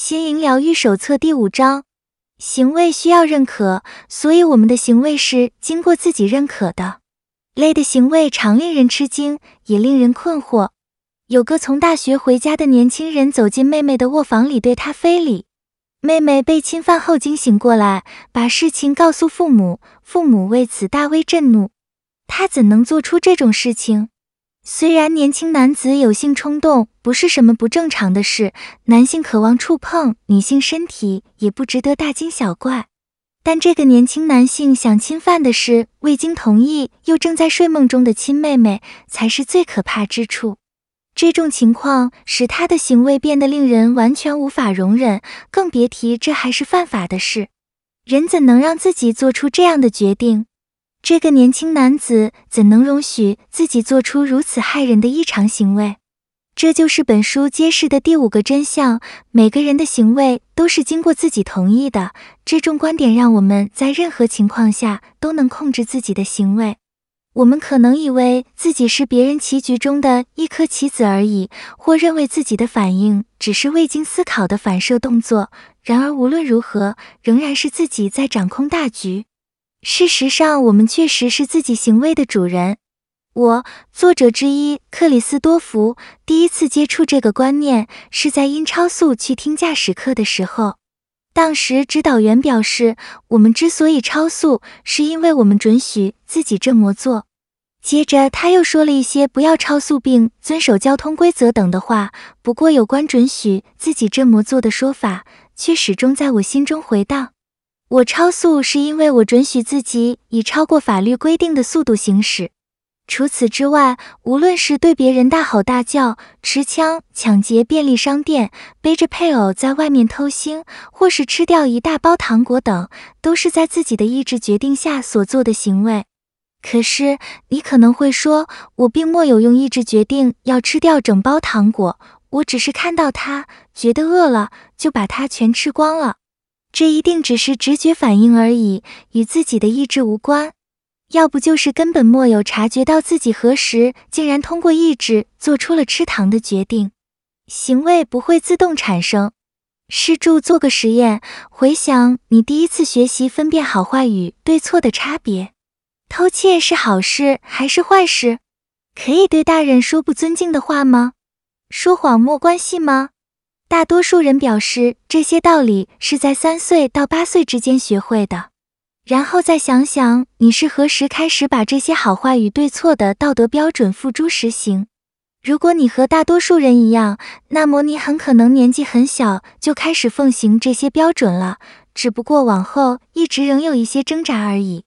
心灵疗愈手册第五章：行为需要认可，所以我们的行为是经过自己认可的。类的行为常令人吃惊，也令人困惑。有个从大学回家的年轻人走进妹妹的卧房里，对她非礼。妹妹被侵犯后惊醒过来，把事情告诉父母，父母为此大为震怒。他怎能做出这种事情？虽然年轻男子有性冲动不是什么不正常的事，男性渴望触碰女性身体也不值得大惊小怪，但这个年轻男性想侵犯的是未经同意又正在睡梦中的亲妹妹，才是最可怕之处。这种情况使他的行为变得令人完全无法容忍，更别提这还是犯法的事。人怎能让自己做出这样的决定？这个年轻男子怎能容许自己做出如此骇人的异常行为？这就是本书揭示的第五个真相：每个人的行为都是经过自己同意的。这种观点让我们在任何情况下都能控制自己的行为。我们可能以为自己是别人棋局中的一颗棋子而已，或认为自己的反应只是未经思考的反射动作。然而，无论如何，仍然是自己在掌控大局。事实上，我们确实是自己行为的主人。我，作者之一克里斯多福，第一次接触这个观念是在因超速去听驾驶课的时候。当时指导员表示，我们之所以超速，是因为我们准许自己这么做。接着他又说了一些不要超速并遵守交通规则等的话。不过，有关准许自己这么做的说法，却始终在我心中回荡。我超速是因为我准许自己以超过法律规定的速度行驶。除此之外，无论是对别人大吼大叫、持枪抢劫便利商店、背着配偶在外面偷腥，或是吃掉一大包糖果等，都是在自己的意志决定下所做的行为。可是，你可能会说，我并没有用意志决定要吃掉整包糖果，我只是看到它，觉得饿了，就把它全吃光了。这一定只是直觉反应而已，与自己的意志无关。要不就是根本没有察觉到自己何时竟然通过意志做出了吃糖的决定。行为不会自动产生。试着做个实验，回想你第一次学习分辨好坏与对错的差别。偷窃是好事还是坏事？可以对大人说不尊敬的话吗？说谎没关系吗？大多数人表示，这些道理是在三岁到八岁之间学会的。然后再想想，你是何时开始把这些好坏与对错的道德标准付诸实行？如果你和大多数人一样，那么你很可能年纪很小就开始奉行这些标准了，只不过往后一直仍有一些挣扎而已。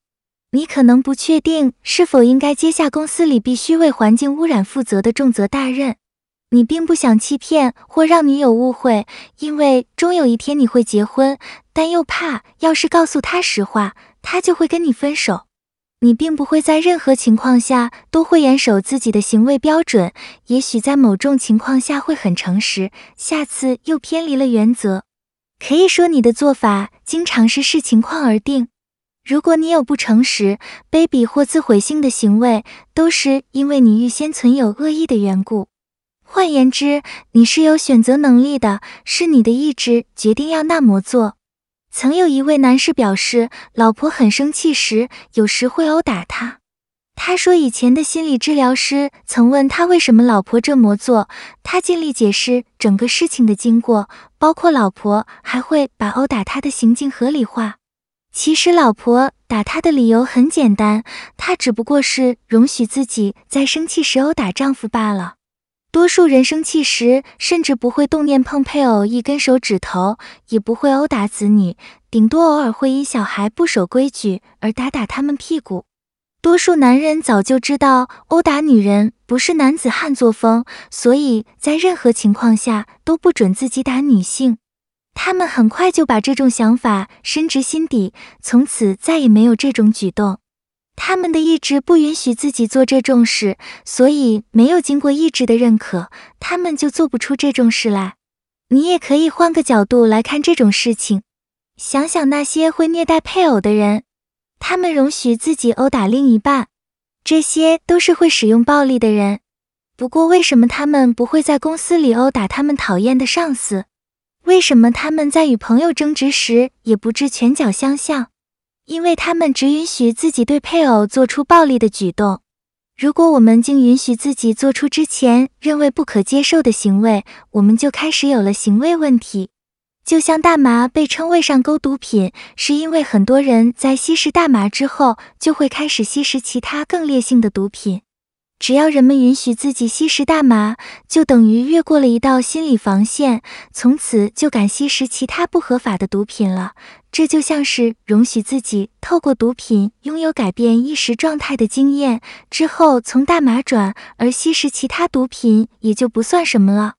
你可能不确定是否应该接下公司里必须为环境污染负责的重责大任。你并不想欺骗或让女友误会，因为终有一天你会结婚，但又怕要是告诉她实话。他就会跟你分手。你并不会在任何情况下都会严守自己的行为标准，也许在某种情况下会很诚实，下次又偏离了原则。可以说你的做法经常是视情况而定。如果你有不诚实、卑鄙或自毁性的行为，都是因为你预先存有恶意的缘故。换言之，你是有选择能力的，是你的意志决定要那么做。曾有一位男士表示，老婆很生气时，有时会殴打他。他说，以前的心理治疗师曾问他为什么老婆这么做，他尽力解释整个事情的经过，包括老婆还会把殴打他的行径合理化。其实，老婆打他的理由很简单，她只不过是容许自己在生气时殴打丈夫罢了。多数人生气时，甚至不会动念碰配偶一根手指头，也不会殴打子女，顶多偶尔会因小孩不守规矩而打打他们屁股。多数男人早就知道殴打女人不是男子汉作风，所以在任何情况下都不准自己打女性。他们很快就把这种想法深植心底，从此再也没有这种举动。他们的意志不允许自己做这种事，所以没有经过意志的认可，他们就做不出这种事来。你也可以换个角度来看这种事情，想想那些会虐待配偶的人，他们容许自己殴打另一半，这些都是会使用暴力的人。不过，为什么他们不会在公司里殴打他们讨厌的上司？为什么他们在与朋友争执时也不致拳脚相向？因为他们只允许自己对配偶做出暴力的举动。如果我们竟允许自己做出之前认为不可接受的行为，我们就开始有了行为问题。就像大麻被称为上钩毒品，是因为很多人在吸食大麻之后就会开始吸食其他更烈性的毒品。只要人们允许自己吸食大麻，就等于越过了一道心理防线，从此就敢吸食其他不合法的毒品了。这就像是容许自己透过毒品拥有改变意识状态的经验，之后从大麻转而吸食其他毒品也就不算什么了。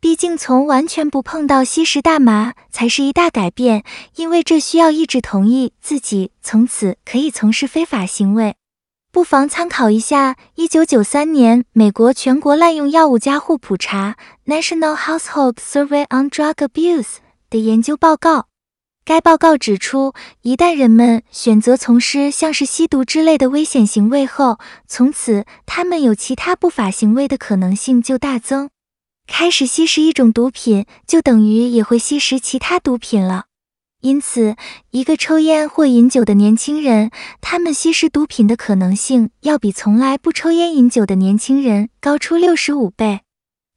毕竟从完全不碰到吸食大麻才是一大改变，因为这需要意志同意自己从此可以从事非法行为。不妨参考一下一九九三年美国全国滥用药物加户普查 （National Household Survey on Drug Abuse） 的研究报告。该报告指出，一旦人们选择从事像是吸毒之类的危险行为后，从此他们有其他不法行为的可能性就大增。开始吸食一种毒品，就等于也会吸食其他毒品了。因此，一个抽烟或饮酒的年轻人，他们吸食毒品的可能性要比从来不抽烟饮酒的年轻人高出六十五倍。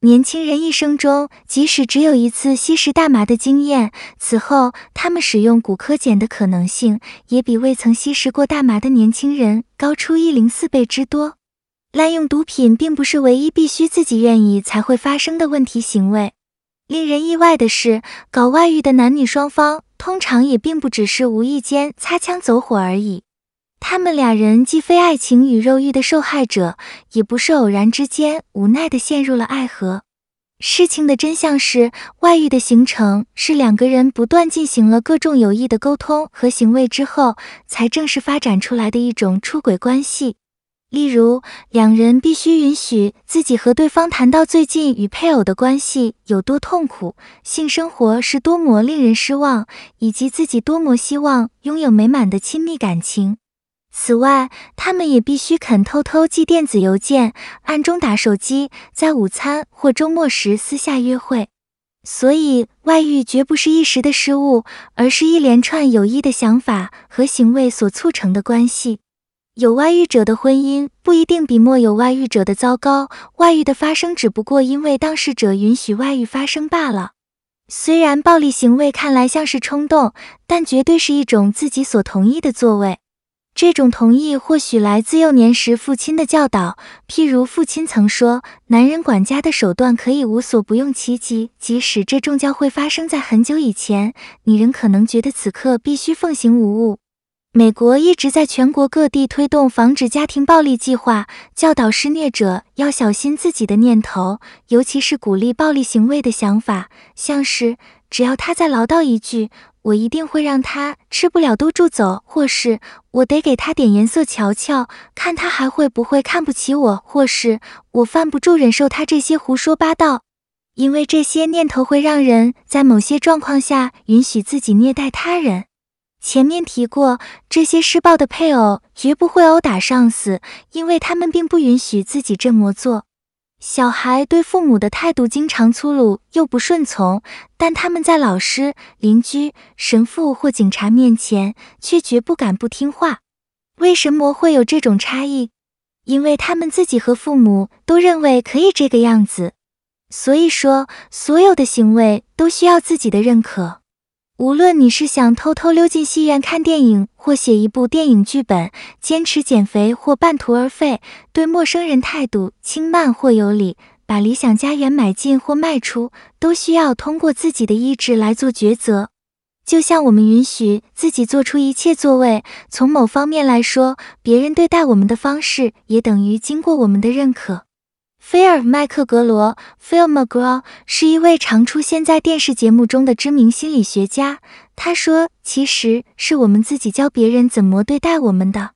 年轻人一生中即使只有一次吸食大麻的经验，此后他们使用古柯碱的可能性也比未曾吸食过大麻的年轻人高出一零四倍之多。滥用毒品并不是唯一必须自己愿意才会发生的问题行为。令人意外的是，搞外遇的男女双方。通常也并不只是无意间擦枪走火而已，他们俩人既非爱情与肉欲的受害者，也不是偶然之间无奈地陷入了爱河。事情的真相是，外遇的形成是两个人不断进行了各种有益的沟通和行为之后，才正式发展出来的一种出轨关系。例如，两人必须允许自己和对方谈到最近与配偶的关系有多痛苦，性生活是多么令人失望，以及自己多么希望拥有美满的亲密感情。此外，他们也必须肯偷偷寄电子邮件，暗中打手机，在午餐或周末时私下约会。所以，外遇绝不是一时的失误，而是一连串有益的想法和行为所促成的关系。有外遇者的婚姻不一定比没有外遇者的糟糕，外遇的发生只不过因为当事者允许外遇发生罢了。虽然暴力行为看来像是冲动，但绝对是一种自己所同意的作为。这种同意或许来自幼年时父亲的教导，譬如父亲曾说：“男人管家的手段可以无所不用其极，即使这种教诲发生在很久以前，你仍可能觉得此刻必须奉行无误。”美国一直在全国各地推动防止家庭暴力计划，教导施虐者要小心自己的念头，尤其是鼓励暴力行为的想法，像是只要他再唠叨一句，我一定会让他吃不了兜住走，或是我得给他点颜色瞧瞧，看他还会不会看不起我，或是我犯不住忍受他这些胡说八道，因为这些念头会让人在某些状况下允许自己虐待他人。前面提过，这些施暴的配偶绝不会殴打上司，因为他们并不允许自己这么做。小孩对父母的态度经常粗鲁又不顺从，但他们在老师、邻居、神父或警察面前却绝不敢不听话。为什么会有这种差异？因为他们自己和父母都认为可以这个样子。所以说，所有的行为都需要自己的认可。无论你是想偷偷溜进戏院看电影，或写一部电影剧本，坚持减肥或半途而废，对陌生人态度轻慢或有礼，把理想家园买进或卖出，都需要通过自己的意志来做抉择。就像我们允许自己做出一切作为，从某方面来说，别人对待我们的方式也等于经过我们的认可。菲尔·麦克格罗 （Phil McGraw） 是一位常出现在电视节目中的知名心理学家。他说：“其实是我们自己教别人怎么对待我们的。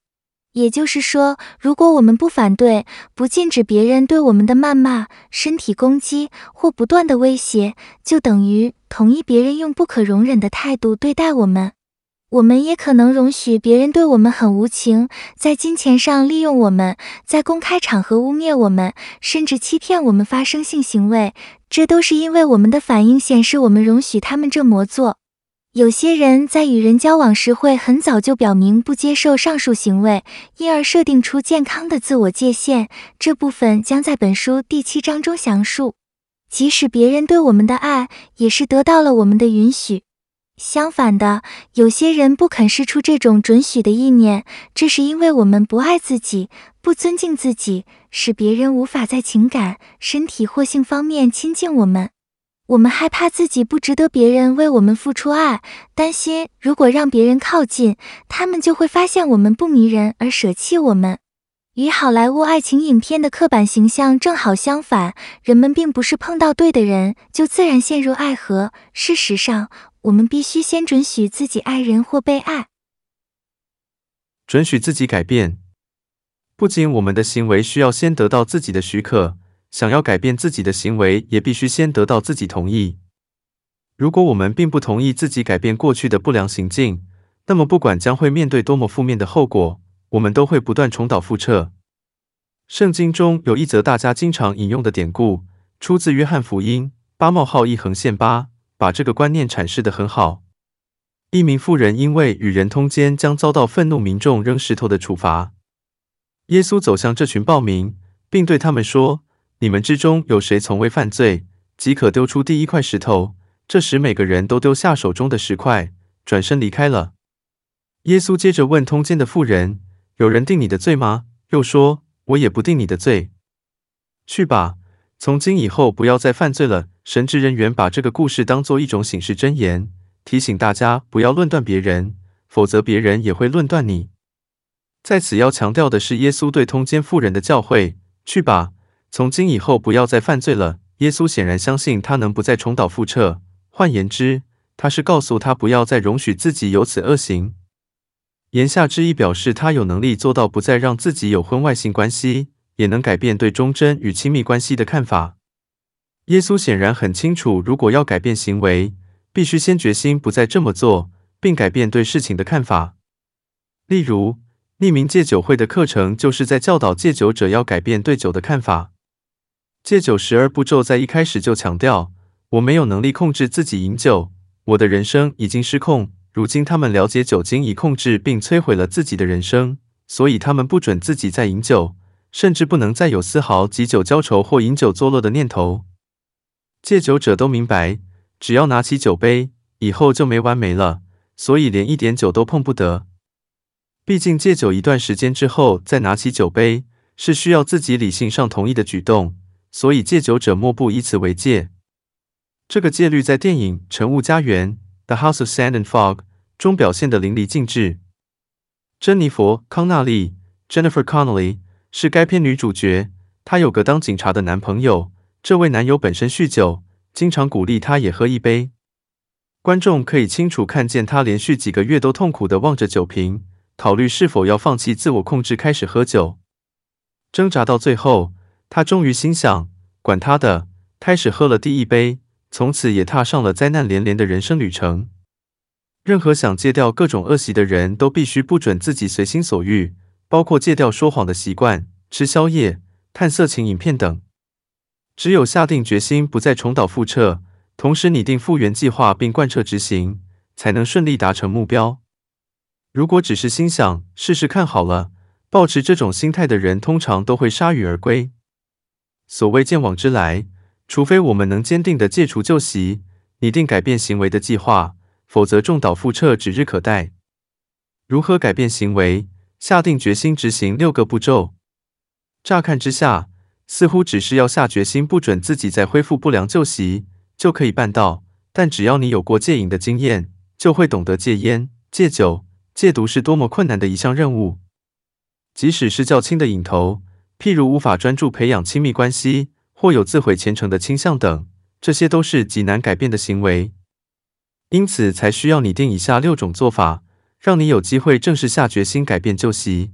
也就是说，如果我们不反对、不禁止别人对我们的谩骂、身体攻击或不断的威胁，就等于同意别人用不可容忍的态度对待我们。我们也可能容许别人对我们很无情，在金钱上利用我们，在公开场合污蔑我们，甚至欺骗我们发生性行为。这都是因为我们的反应显示我们容许他们这么做。有些人在与人交往时会很早就表明不接受上述行为，因而设定出健康的自我界限。这部分将在本书第七章中详述。即使别人对我们的爱，也是得到了我们的允许。相反的，有些人不肯释出这种准许的意念，这是因为我们不爱自己，不尊敬自己，使别人无法在情感、身体或性方面亲近我们。我们害怕自己不值得别人为我们付出爱，担心如果让别人靠近，他们就会发现我们不迷人而舍弃我们。与好莱坞爱情影片的刻板形象正好相反，人们并不是碰到对的人就自然陷入爱河。事实上，我们必须先准许自己爱人或被爱，准许自己改变。不仅我们的行为需要先得到自己的许可，想要改变自己的行为，也必须先得到自己同意。如果我们并不同意自己改变过去的不良行径，那么不管将会面对多么负面的后果，我们都会不断重蹈覆辙。圣经中有一则大家经常引用的典故，出自约翰福音八冒号一横线八。把这个观念阐释得很好。一名妇人因为与人通奸，将遭到愤怒民众扔石头的处罚。耶稣走向这群暴民，并对他们说：“你们之中有谁从未犯罪，即可丢出第一块石头。”这时，每个人都丢下手中的石块，转身离开了。耶稣接着问通奸的妇人：“有人定你的罪吗？”又说：“我也不定你的罪，去吧。”从今以后，不要再犯罪了。神职人员把这个故事当作一种警示箴言，提醒大家不要论断别人，否则别人也会论断你。在此要强调的是，耶稣对通奸妇人的教诲：去吧，从今以后不要再犯罪了。耶稣显然相信他能不再重蹈覆辙，换言之，他是告诉他不要再容许自己有此恶行。言下之意表示他有能力做到不再让自己有婚外性关系。也能改变对忠贞与亲密关系的看法。耶稣显然很清楚，如果要改变行为，必须先决心不再这么做，并改变对事情的看法。例如，匿名戒酒会的课程就是在教导戒酒者要改变对酒的看法。戒酒十二步骤在一开始就强调：我没有能力控制自己饮酒，我的人生已经失控。如今他们了解酒精已控制并摧毁了自己的人生，所以他们不准自己再饮酒。甚至不能再有丝毫借酒浇愁或饮酒作乐的念头。戒酒者都明白，只要拿起酒杯，以后就没完没了，所以连一点酒都碰不得。毕竟戒酒一段时间之后再拿起酒杯，是需要自己理性上同意的举动，所以戒酒者莫不以此为戒。这个戒律在电影《晨雾家园》（The House of Sand and Fog） 中表现得淋漓尽致。珍妮佛·康纳利 （Jennifer Connelly）。是该片女主角，她有个当警察的男朋友。这位男友本身酗酒，经常鼓励她也喝一杯。观众可以清楚看见她连续几个月都痛苦地望着酒瓶，考虑是否要放弃自我控制，开始喝酒。挣扎到最后，她终于心想：管他的，开始喝了第一杯，从此也踏上了灾难连连的人生旅程。任何想戒掉各种恶习的人都必须不准自己随心所欲。包括戒掉说谎的习惯、吃宵夜、看色情影片等。只有下定决心不再重蹈覆辙，同时拟定复原计划并贯彻执行，才能顺利达成目标。如果只是心想试试看好了，抱持这种心态的人通常都会铩羽而归。所谓见往知来，除非我们能坚定地戒除旧习，拟定改变行为的计划，否则重蹈覆辙指日可待。如何改变行为？下定决心执行六个步骤，乍看之下，似乎只是要下决心不准自己再恢复不良旧习就可以办到。但只要你有过戒瘾的经验，就会懂得戒烟、戒酒、戒毒是多么困难的一项任务。即使是较轻的瘾头，譬如无法专注培养亲密关系，或有自毁前程的倾向等，这些都是极难改变的行为。因此，才需要拟定以下六种做法。让你有机会正式下决心改变旧习。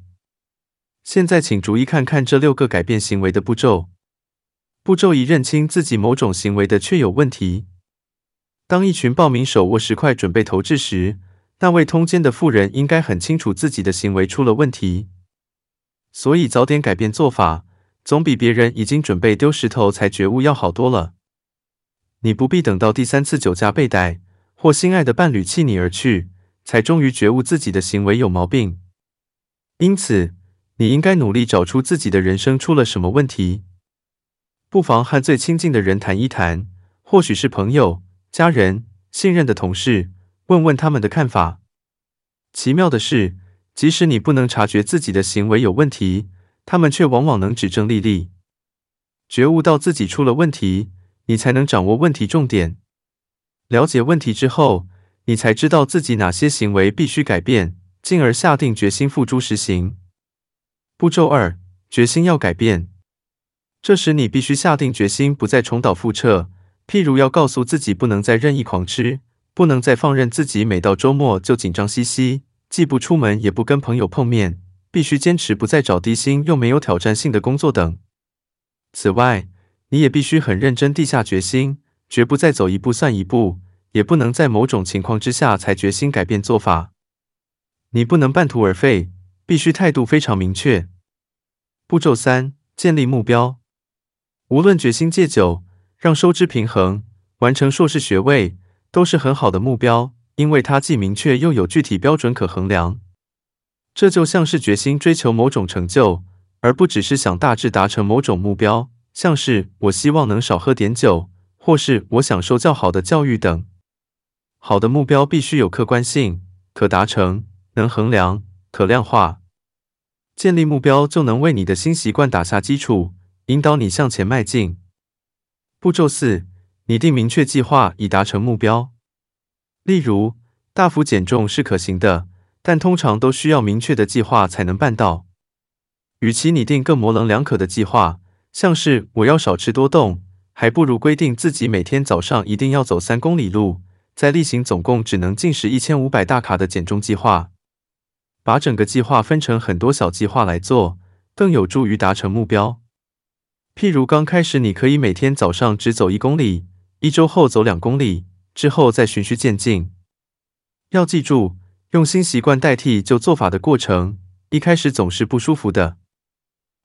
现在，请逐一看看这六个改变行为的步骤。步骤一：认清自己某种行为的确有问题。当一群暴民手握石块准备投掷时，那位通奸的妇人应该很清楚自己的行为出了问题，所以早点改变做法，总比别人已经准备丢石头才觉悟要好多了。你不必等到第三次酒驾被逮，或心爱的伴侣弃你而去，才终于觉悟自己的行为有毛病。因此，你应该努力找出自己的人生出了什么问题。不妨和最亲近的人谈一谈，或许是朋友、家人、信任的同事，问问他们的看法。奇妙的是，即使你不能察觉自己的行为有问题，他们却往往能指正立立。觉悟到自己出了问题，你才能掌握问题重点。了解问题之后，你才知道自己哪些行为必须改变，进而下定决心付诸实行。步骤二：决心要改变。这时，你必须下定决心，不再重蹈覆辙。譬如，要告诉自己不能再任意狂吃，不能再放任自己每到周末就紧张兮兮，既不出门也不跟朋友碰面，必须坚持不再找低薪又没有挑战性的工作等。此外，你也必须很认真地下决心，绝不再走一步算一步，也不能在某种情况之下才决心改变做法。你不能半途而废，必须态度非常明确。步骤三：建立目标。无论决心戒酒、让收支平衡、完成硕士学位，都是很好的目标，因为它既明确又有具体标准可衡量。这就像是决心追求某种成就，而不只是想大致达成某种目标，像是我希望能少喝点酒，或是我享受较好的教育等。好的目标必须有客观性，可达成，能衡量，可量化。建立目标就能为你的新习惯打下基础。引导你向前迈进。步骤四：拟定明确计划以达成目标。例如，大幅减重是可行的，但通常都需要明确的计划才能办到。与其拟定更模棱两可的计划，像是我要少吃多动，还不如规定自己每天早上一定要走三公里路，再例行总共只能进食一千五百大卡的减重计划。把整个计划分成很多小计划来做，更有助于达成目标。譬如刚开始，你可以每天早上只走一公里，一周后走两公里，之后再循序渐进。要记住，用新习惯代替旧做法的过程，一开始总是不舒服的。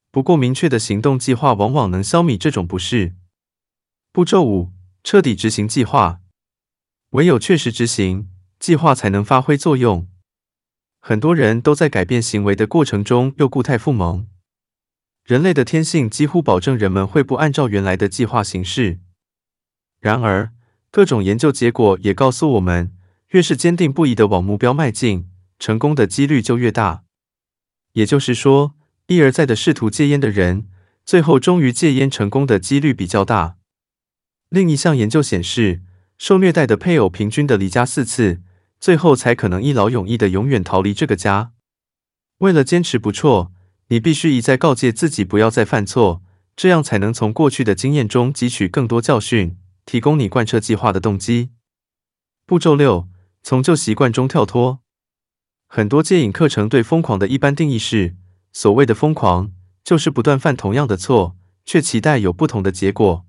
不过，明确的行动计划往往能消弭这种不适。步骤五：彻底执行计划。唯有确实执行，计划才能发挥作用。很多人都在改变行为的过程中又故态复萌。人类的天性几乎保证人们会不按照原来的计划行事。然而，各种研究结果也告诉我们，越是坚定不移地往目标迈进，成功的几率就越大。也就是说，一而再地试图戒烟的人，最后终于戒烟成功的几率比较大。另一项研究显示，受虐待的配偶平均的离家四次，最后才可能一劳永逸的永远逃离这个家。为了坚持不辍。你必须一再告诫自己不要再犯错，这样才能从过去的经验中汲取更多教训，提供你贯彻计划的动机。步骤六：从旧习惯中跳脱。很多戒瘾课程对疯狂的一般定义是：所谓的疯狂，就是不断犯同样的错，却期待有不同的结果。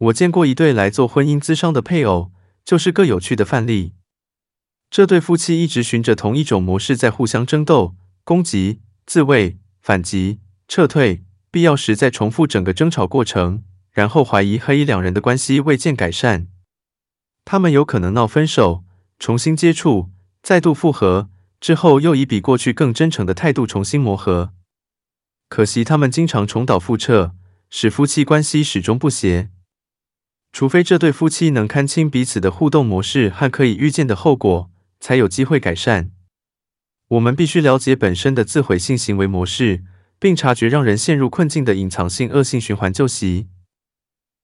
我见过一对来做婚姻咨商的配偶，就是个有趣的范例。这对夫妻一直循着同一种模式在互相争斗、攻击。自卫、反击、撤退，必要时再重复整个争吵过程，然后怀疑何以两人的关系未见改善。他们有可能闹分手，重新接触，再度复合，之后又以比过去更真诚的态度重新磨合。可惜他们经常重蹈覆辙，使夫妻关系始终不协。除非这对夫妻能看清彼此的互动模式和可以预见的后果，才有机会改善。我们必须了解本身的自毁性行为模式，并察觉让人陷入困境的隐藏性恶性循环旧习。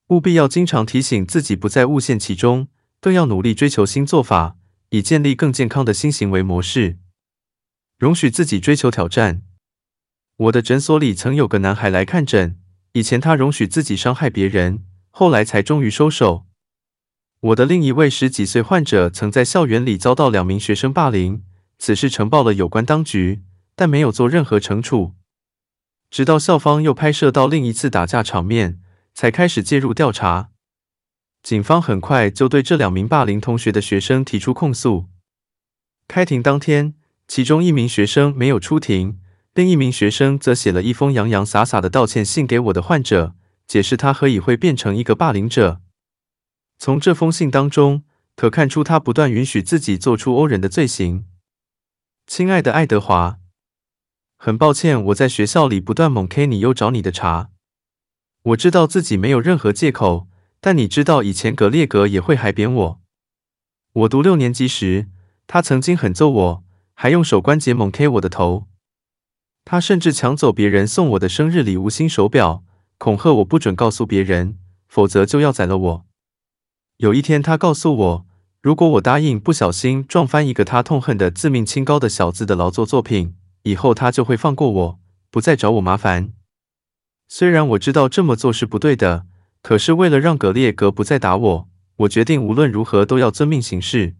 务必要经常提醒自己不再误陷其中，更要努力追求新做法，以建立更健康的新行为模式。容许自己追求挑战。我的诊所里曾有个男孩来看诊，以前他容许自己伤害别人，后来才终于收手。我的另一位十几岁患者曾在校园里遭到两名学生霸凌。此事呈报了有关当局，但没有做任何惩处。直到校方又拍摄到另一次打架场面，才开始介入调查。警方很快就对这两名霸凌同学的学生提出控诉。开庭当天，其中一名学生没有出庭，另一名学生则写了一封洋洋洒洒的道歉信给我的患者，解释他何以会变成一个霸凌者。从这封信当中，可看出他不断允许自己做出殴人的罪行。亲爱的爱德华，很抱歉我在学校里不断猛 K 你又找你的茬。我知道自己没有任何借口，但你知道以前格列格也会海扁我。我读六年级时，他曾经狠揍我，还用手关节猛 K 我的头。他甚至抢走别人送我的生日礼物新手表，恐吓我不准告诉别人，否则就要宰了我。有一天，他告诉我，如果我答应不小心撞翻一个他痛恨的自命清高的小子的劳作作品，以后他就会放过我，不再找我麻烦。虽然我知道这么做是不对的，可是为了让格列格不再打我，我决定无论如何都要遵命行事。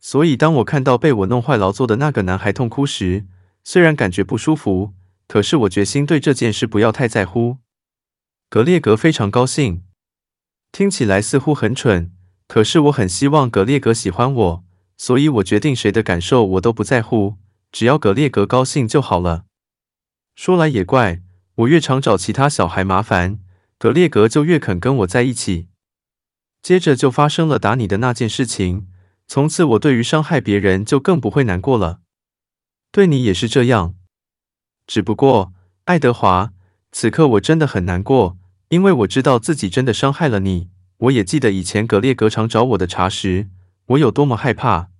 所以，当我看到被我弄坏劳作的那个男孩痛哭时，虽然感觉不舒服，可是我决心对这件事不要太在乎。格列格非常高兴，听起来似乎很蠢，可是我很希望格列格喜欢我，所以我决定谁的感受我都不在乎，只要格列格高兴就好了。说来也怪。我越常找其他小孩麻烦，格列格就越肯跟我在一起。接着就发生了打你的那件事情，从此我对于伤害别人就更不会难过了。对你也是这样，只不过爱德华，此刻我真的很难过，因为我知道自己真的伤害了你。我也记得以前格列格常找我的茬时，我有多么害怕。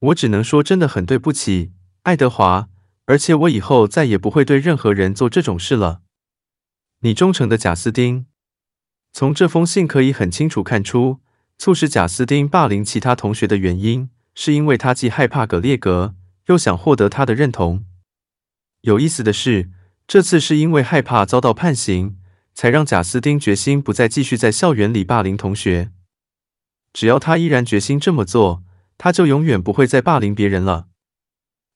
我只能说真的很对不起，爱德华。而且我以后再也不会对任何人做这种事了。你忠诚的贾斯汀。从这封信可以很清楚看出，促使贾斯汀霸凌其他同学的原因，是因为他既害怕葛列格，又想获得他的认同。有意思的是，这次是因为害怕遭到判刑，才让贾斯汀决心不再继续在校园里霸凌同学。只要他依然决心这么做，他就永远不会再霸凌别人了。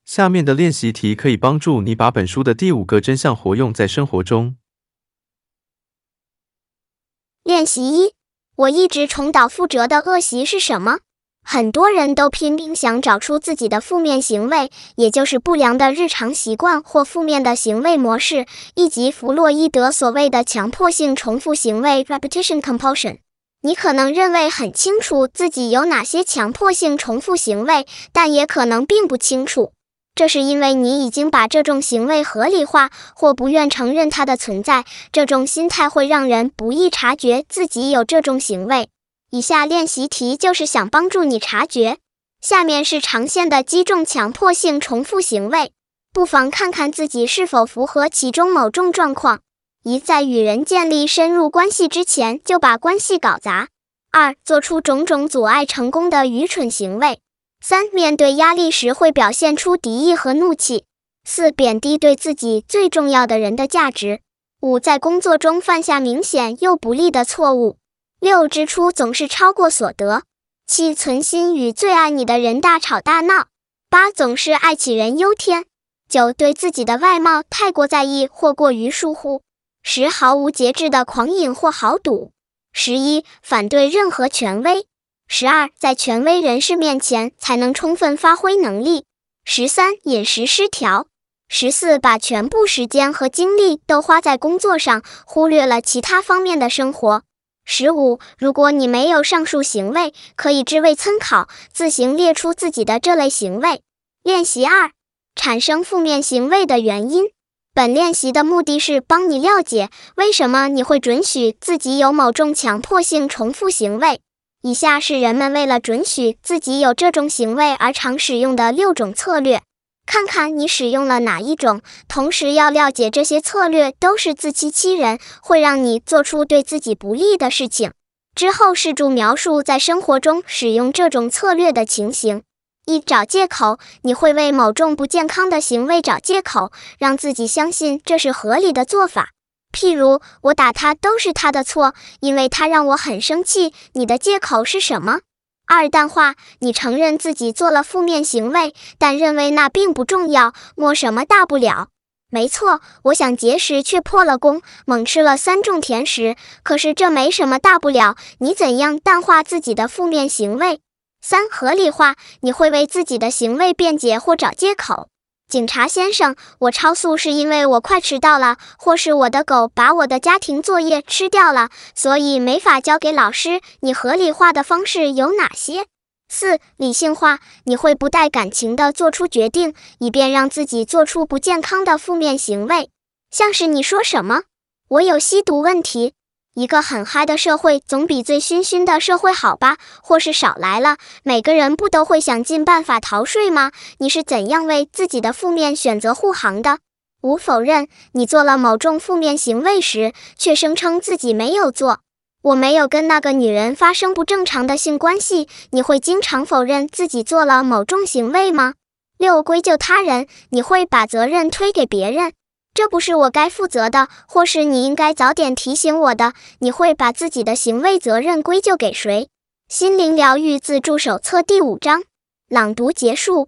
下面的练习题可以帮助你把本书的第五个真相活用在生活中。练习一：我一直重蹈覆辙的恶习是什么？很多人都拼命想找出自己的负面行为，也就是不良的日常习惯或负面的行为模式，以及弗洛伊德所谓的强迫性重复行为 （repetition compulsion）。你可能认为很清楚自己有哪些强迫性重复行为，但也可能并不清楚。这是因为你已经把这种行为合理化，或不愿承认它的存在。这种心态会让人不易察觉自己有这种行为。以下练习题就是想帮助你察觉。下面是常见的几种强迫性重复行为，不妨看看自己是否符合其中某种状况：一、在与人建立深入关系之前就把关系搞砸；二、做出种种阻碍成功的愚蠢行为。三、面对压力时会表现出敌意和怒气；四、贬低对自己最重要的人的价值；五、在工作中犯下明显又不利的错误；六、支出总是超过所得；七、存心与最爱你的人大吵大闹；八、总是爱杞人忧天；九、对自己的外貌太过在意或过于疏忽；十、毫无节制的狂饮或豪赌；十一、反对任何权威。十二，在权威人士面前才能充分发挥能力。十三，饮食失调。十四，把全部时间和精力都花在工作上，忽略了其他方面的生活。十五，如果你没有上述行为，可以置为参考，自行列出自己的这类行为。练习二，产生负面行为的原因。本练习的目的是帮你了解为什么你会准许自己有某种强迫性重复行为。以下是人们为了准许自己有这种行为而常使用的六种策略，看看你使用了哪一种。同时要了解这些策略都是自欺欺人，会让你做出对自己不利的事情。之后试着描述在生活中使用这种策略的情形。一、找借口，你会为某种不健康的行为找借口，让自己相信这是合理的做法。譬如，我打他都是他的错，因为他让我很生气。你的借口是什么？二、淡化，你承认自己做了负面行为，但认为那并不重要，没什么大不了。没错，我想节食却破了功，猛吃了三种甜食，可是这没什么大不了。你怎样淡化自己的负面行为？三、合理化，你会为自己的行为辩解或找借口。警察先生，我超速是因为我快迟到了，或是我的狗把我的家庭作业吃掉了，所以没法交给老师。你合理化的方式有哪些？四、理性化，你会不带感情地做出决定，以便让自己做出不健康的负面行为，像是你说什么？我有吸毒问题。一个很嗨的社会总比醉醺醺的社会好吧？或是少来了，每个人不都会想尽办法逃税吗？你是怎样为自己的负面选择护航的？五、否认，你做了某种负面行为时，却声称自己没有做。我没有跟那个女人发生不正常的性关系。你会经常否认自己做了某种行为吗？六、归咎他人，你会把责任推给别人。这不是我该负责的，或是你应该早点提醒我的。你会把自己的行为责任归咎给谁？心灵疗愈自助手册第五章，朗读结束。